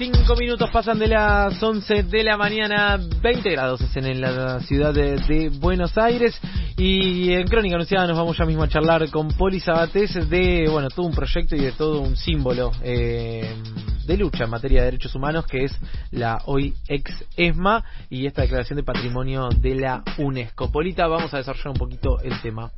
25 minutos pasan de las 11 de la mañana, 20 grados es en la ciudad de, Buenos Aires. Y en Crónica Anunciada nos vamos ya mismo a charlar con Poli Sabatés de, bueno, todo un proyecto y de todo un símbolo eh, de lucha en materia de derechos humanos que es la hoy ex ESMA y esta declaración de patrimonio de la UNESCO. Polita, vamos a desarrollar un poquito el tema.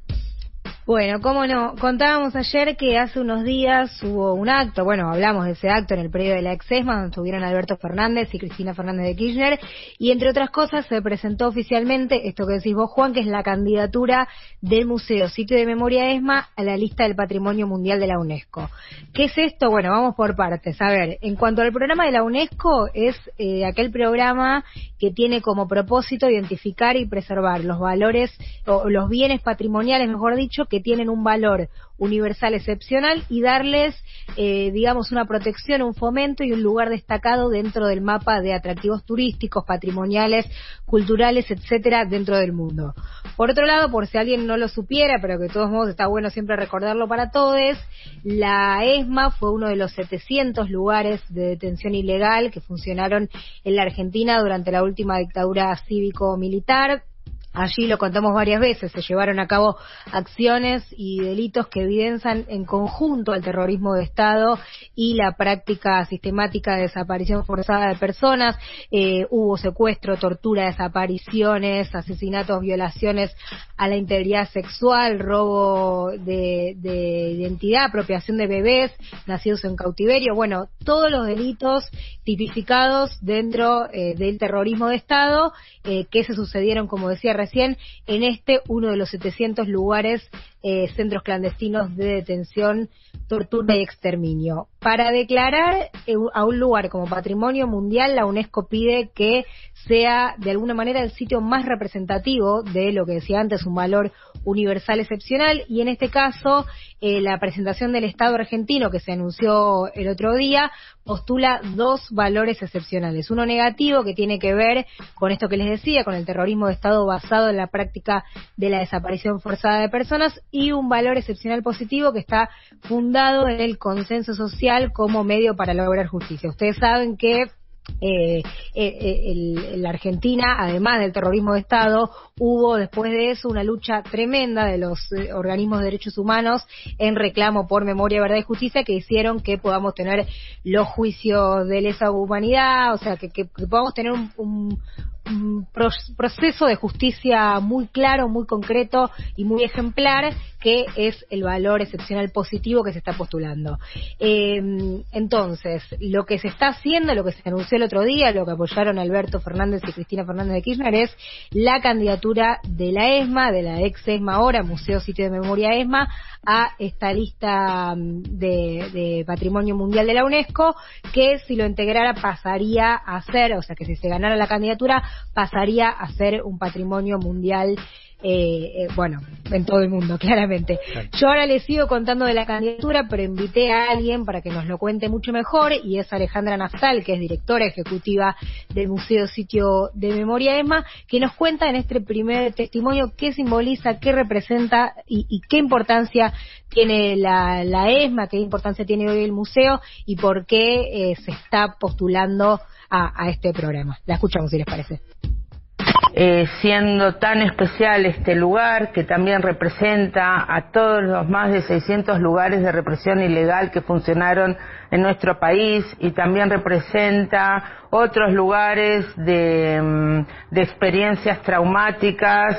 Bueno, cómo no. Contábamos ayer que hace unos días hubo un acto, bueno, hablamos de ese acto en el periodo de la Exesma, donde estuvieron Alberto Fernández y Cristina Fernández de Kirchner, y entre otras cosas se presentó oficialmente esto que decís vos, Juan, que es la candidatura del Museo Sitio de Memoria ESMA a la lista del Patrimonio Mundial de la UNESCO. ¿Qué es esto? Bueno, vamos por partes. A ver, en cuanto al programa de la UNESCO, es eh, aquel programa que tiene como propósito identificar y preservar los valores o los bienes patrimoniales, mejor dicho, que tienen un valor universal excepcional y darles, eh, digamos, una protección, un fomento y un lugar destacado dentro del mapa de atractivos turísticos, patrimoniales, culturales, etcétera, dentro del mundo. Por otro lado, por si alguien no lo supiera, pero que de todos modos está bueno siempre recordarlo para todos, la ESMA fue uno de los 700 lugares de detención ilegal que funcionaron en la Argentina durante la última dictadura cívico-militar Allí lo contamos varias veces, se llevaron a cabo acciones y delitos que evidencian en conjunto al terrorismo de Estado y la práctica sistemática de desaparición forzada de personas. Eh, hubo secuestro, tortura, desapariciones, asesinatos, violaciones a la integridad sexual, robo de, identidad, apropiación de bebés nacidos en cautiverio. Bueno, todos los delitos tipificados dentro eh, del terrorismo de Estado eh, que se sucedieron, como decía recién, en este uno de los 700 lugares, eh, centros clandestinos de detención, tortura y exterminio. Para declarar eh, a un lugar como patrimonio mundial, la UNESCO pide que sea de alguna manera el sitio más representativo de lo que decía antes, un valor universal excepcional y en este caso eh, la presentación del Estado argentino que se anunció el otro día postula dos valores excepcionales. Uno negativo que tiene que ver con esto que les decía, con el terrorismo de Estado basado en la práctica de la desaparición forzada de personas y un valor excepcional positivo que está fundado en el consenso social como medio para lograr justicia. Ustedes saben que eh, eh, la Argentina, además del terrorismo de Estado, hubo después de eso una lucha tremenda de los eh, organismos de derechos humanos en reclamo por memoria, verdad y justicia que hicieron que podamos tener los juicios de lesa humanidad, o sea, que, podamos tener un, un proceso de justicia muy claro, muy concreto y muy ejemplar, que es el valor excepcional positivo que se está postulando. Em, entonces, lo que se está haciendo, lo que se anunció el otro día, lo que apoyaron Alberto Fernández y Cristina Fernández de Kirchner, es la candidatura de la ESMA, de la ex ESMA ahora, Museo Sitio de Memoria ESMA, a esta lista mm, de patrimonio mundial de la UNESCO, que si lo integrara pasaría a ser, o sea, que si se ganara la candidatura, pasaría a ser un patrimonio mundial eh, eh, bueno, en todo el mundo, claramente. Yo ahora les sigo contando de la candidatura, pero invité a alguien para que nos lo cuente mucho mejor, y es Alejandra Naftal, que es directora ejecutiva del Museo Sitio de Memoria ESMA, que nos cuenta en este primer testimonio qué simboliza, qué representa y, qué importancia tiene la, ESMA, qué importancia tiene hoy el museo y por qué eh, se está postulando a este programa. La escuchamos si les parece. Eh, siendo tan especial este lugar que también representa a todos los más de 600 lugares de represión ilegal que funcionaron en nuestro país y también representa otros lugares de, mm, de experiencias traumáticas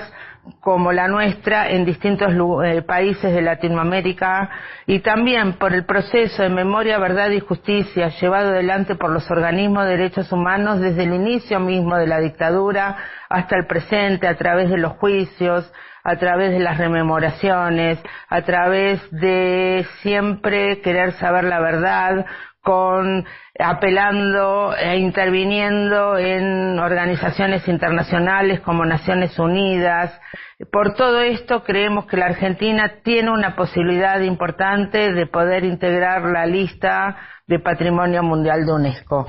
como la nuestra en distintos eh, países de Latinoamérica y también por el proceso de memoria, verdad y justicia llevado adelante por los organismos de derechos humanos desde el inicio mismo de la dictadura hasta el presente a través de los juicios, a través de las rememoraciones, a través de siempre querer saber la verdad, con apelando e interviniendo en organizaciones internacionales como Naciones Unidas. Por todo esto creemos que la Argentina tiene una posibilidad importante de poder integrar la lista de Patrimonio Mundial de UNESCO.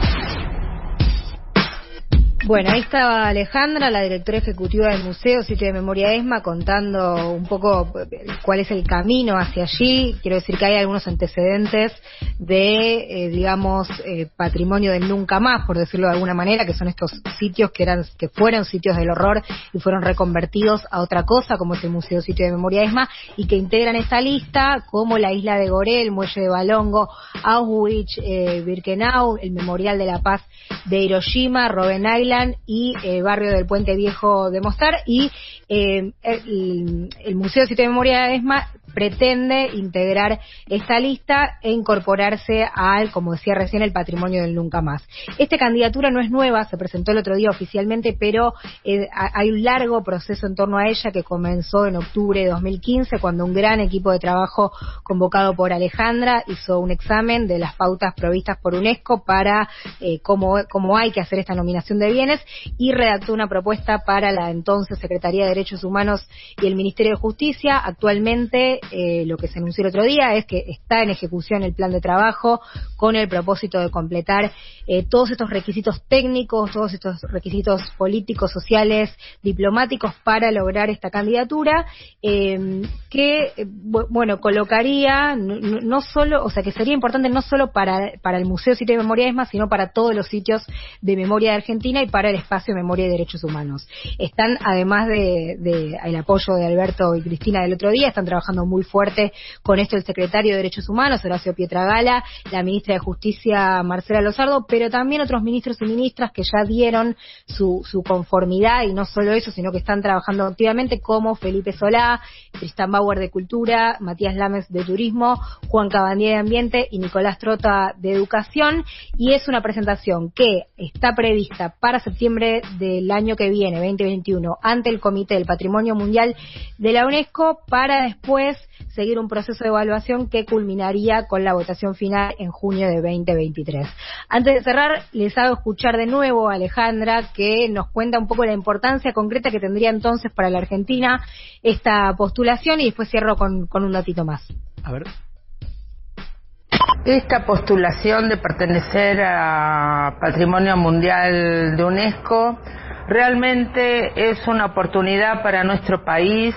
Bueno, ahí estaba Alejandra, la directora ejecutiva del Museo Sitio de Memoria ESMA, contando un poco eh, cuál es el camino hacia allí. Quiero decir que hay algunos antecedentes de, eh, digamos, eh, patrimonio del nunca más, por decirlo de alguna manera, que son estos sitios que eran, que fueron sitios del horror y fueron reconvertidos a otra cosa, como es el Museo Sitio de Memoria ESMA, y que integran esta lista, como la isla de Goré, el muelle de Balongo, Auschwitz, Birkenau, el Memorial de la Paz de Hiroshima, Robben Island, y eh, Barrio del Puente Viejo de Mostar y eh, el, el, Museo de Sitio de Memoria de ESMA pretende integrar esta lista e incorporarse al, como decía recién, el patrimonio del nunca más. Esta candidatura no es nueva, se presentó el otro día oficialmente, pero eh, hay un largo proceso en torno a ella que comenzó en octubre de 2015, cuando un gran equipo de trabajo convocado por Alejandra hizo un examen de las pautas provistas por UNESCO para eh, cómo, cómo hay que hacer esta nominación de bienes y redactó una propuesta para la entonces Secretaría de Derechos Humanos y el Ministerio de Justicia. Actualmente eh, lo que se anunció el otro día es que está en ejecución el plan de trabajo con el propósito de completar eh, todos estos requisitos técnicos, todos estos requisitos políticos, sociales, diplomáticos para lograr esta candidatura, eh, que, bueno, colocaría no, solo, o sea, que sería importante no solo para, para el Museo Sitio de Memoria ESMA, sino para todos los sitios de memoria de Argentina y para el espacio de memoria y derechos humanos. Están, además de, de apoyo de Alberto y Cristina del otro día, están trabajando muy muy fuerte con esto el secretario de Derechos Humanos, Horacio Pietragala, la ministra de Justicia, Marcela Lozardo, pero también otros ministros y ministras que ya dieron su, su conformidad y no solo eso, sino que están trabajando activamente como Felipe Solá, Tristan Bauer de Cultura, Matías Lames de Turismo, Juan Cabandier de Ambiente y Nicolás Trota de Educación. Y es una presentación que está prevista para septiembre del año que viene, 2021, ante el Comité del Patrimonio Mundial de la UNESCO para después seguir un proceso de evaluación que culminaría con la votación final en junio de 2023. Antes de cerrar, les hago escuchar de nuevo a Alejandra que nos cuenta un poco la importancia concreta que tendría entonces para la Argentina esta postulación y después cierro con, con un datito más. A ver. Esta postulación de pertenecer a Patrimonio Mundial de UNESCO realmente es una oportunidad para nuestro país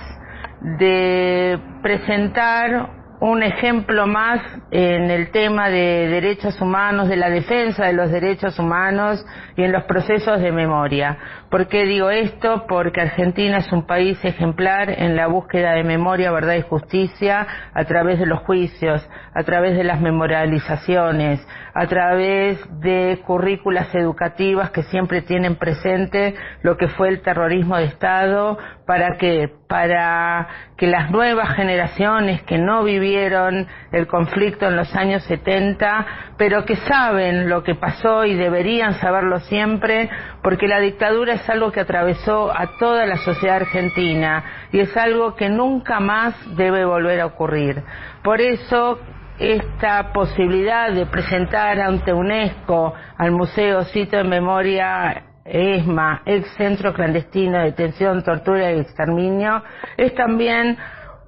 de presentar un ejemplo más en el tema de derechos humanos, de la defensa de los derechos humanos y en los procesos de memoria. ¿Por qué digo esto? Porque Argentina es un país ejemplar en la búsqueda de memoria, verdad y justicia a través de los juicios, a través de las memorializaciones, a través de currículas educativas que siempre tienen presente lo que fue el terrorismo de Estado, para que para que las nuevas generaciones que no vivieron el conflicto en los años 70, pero que saben lo que pasó y deberían saberlo siempre, porque la dictadura es algo que atravesó a toda la sociedad argentina y es algo que nunca más debe volver a ocurrir. Por eso esta posibilidad de presentar ante UNESCO al Museo Sitio de Memoria ESMA, ex centro clandestino de detención, tortura y exterminio, es también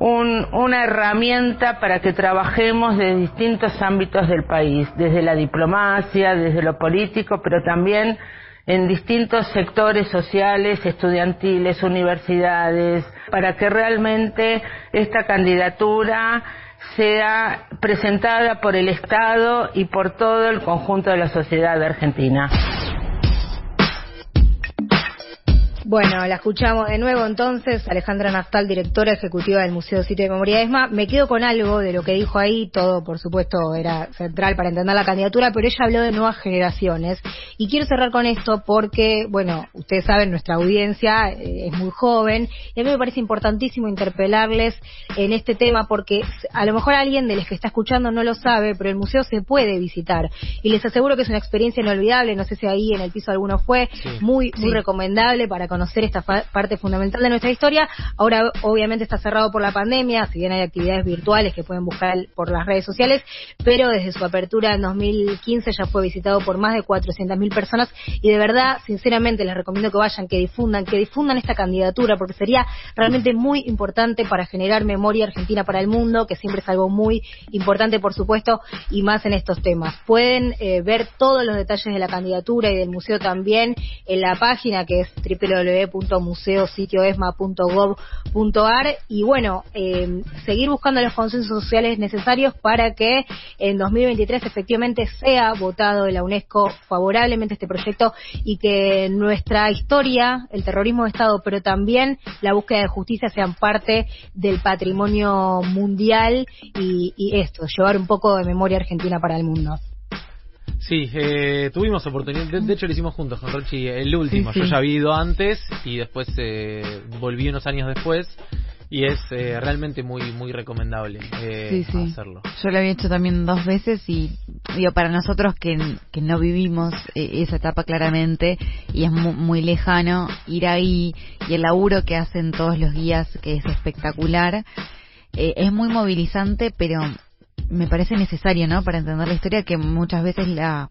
una herramienta para que trabajemos de distintos ámbitos del país, desde la diplomacia, desde lo político, pero también en distintos sectores sociales, estudiantiles, universidades, para que realmente esta candidatura sea presentada por el Estado y por todo el conjunto de la sociedad argentina. Bueno, la escuchamos de nuevo entonces, Alejandra Naftal, directora ejecutiva del Museo Sitio de Memoria ESMA. Me quedo con algo de lo que dijo ahí, todo por supuesto era central para entender la candidatura, pero ella habló de nuevas generaciones. Y quiero cerrar con esto porque, bueno, ustedes saben, nuestra audiencia eh, es muy joven y a mí me parece importantísimo interpelarles en este tema porque a lo mejor alguien de los que está escuchando no lo sabe, pero el museo se puede visitar. Y les aseguro que es una experiencia inolvidable, no sé si ahí en el piso alguno fue, muy, muy recomendable para conocer conocer esta parte fundamental de nuestra historia. Ahora, obviamente, está cerrado por la pandemia, si bien hay actividades virtuales que pueden buscar por las redes sociales, pero desde su apertura en 2015 ya fue visitado por más de 400.000 personas y de verdad, sinceramente, les recomiendo que vayan, que difundan, que difundan esta candidatura, porque sería realmente muy importante para generar memoria argentina para el mundo, que siempre es algo muy importante, por supuesto, y más en estos temas. Pueden eh, ver todos los detalles de la candidatura y del museo también en la página que es www.museositioesma.gov.ar y bueno, eh, seguir buscando los consensos sociales necesarios para que en 2023 efectivamente sea votado en la UNESCO favorablemente este proyecto y que nuestra historia, el terrorismo de Estado, pero también la búsqueda de justicia sean parte del patrimonio mundial y, y esto, llevar un poco de memoria argentina para el mundo. Sí, eh, tuvimos oportunidad, de, hecho lo hicimos juntos con Rochi, el último, yo ya había ido antes y después eh, volví unos años después y es eh, realmente muy muy recomendable eh, hacerlo. Yo lo había hecho también dos veces y digo para nosotros que, que no vivimos eh, esa etapa claramente y es muy, muy, lejano ir ahí y el laburo que hacen todos los guías que es espectacular es muy movilizante pero me parece necesario, ¿no? Para entender la historia que muchas veces la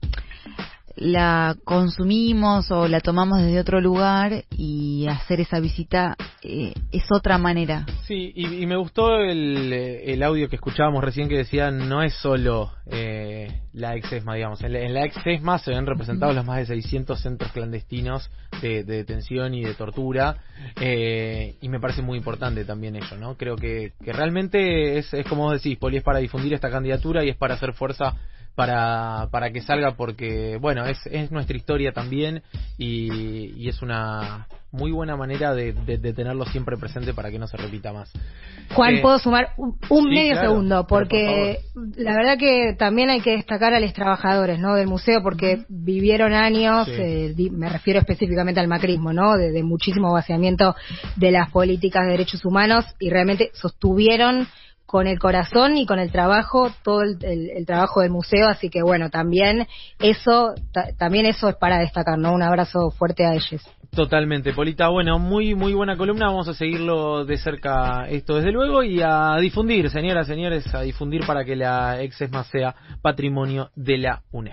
la consumimos o la tomamos desde otro lugar y hacer esa visita eh, es otra manera. Sí, y, me gustó el, el, audio que escuchábamos recién que decía no es solo eh, la exesma, digamos. En la, exesma se ven representados los más de 600 centros clandestinos de, detención y de tortura eh, y me parece muy importante también eso, ¿no? Creo que, que realmente es, es como decís, Poli, es para difundir esta candidatura y es para hacer fuerza para, para que salga porque, bueno, es, es nuestra historia también y, y es una muy buena manera de, de, tenerlo siempre presente para que no se repita más. Juan, eh, puedo sumar un, medio segundo, porque la verdad que también hay que destacar a los trabajadores ¿no? del museo, porque vivieron años, eh, me refiero específicamente al macrismo, ¿no? De, de muchísimo vaciamiento de las políticas de derechos humanos y realmente sostuvieron con el corazón y con el trabajo, todo el, trabajo del museo, así que bueno, también eso, también eso es para destacar, ¿no? Un abrazo fuerte a ellos. Totalmente, Polita, bueno, muy muy buena columna, vamos a seguirlo de cerca esto desde luego y a difundir, señoras, señores, a difundir para que la ex ESMA sea patrimonio de la UNESCO.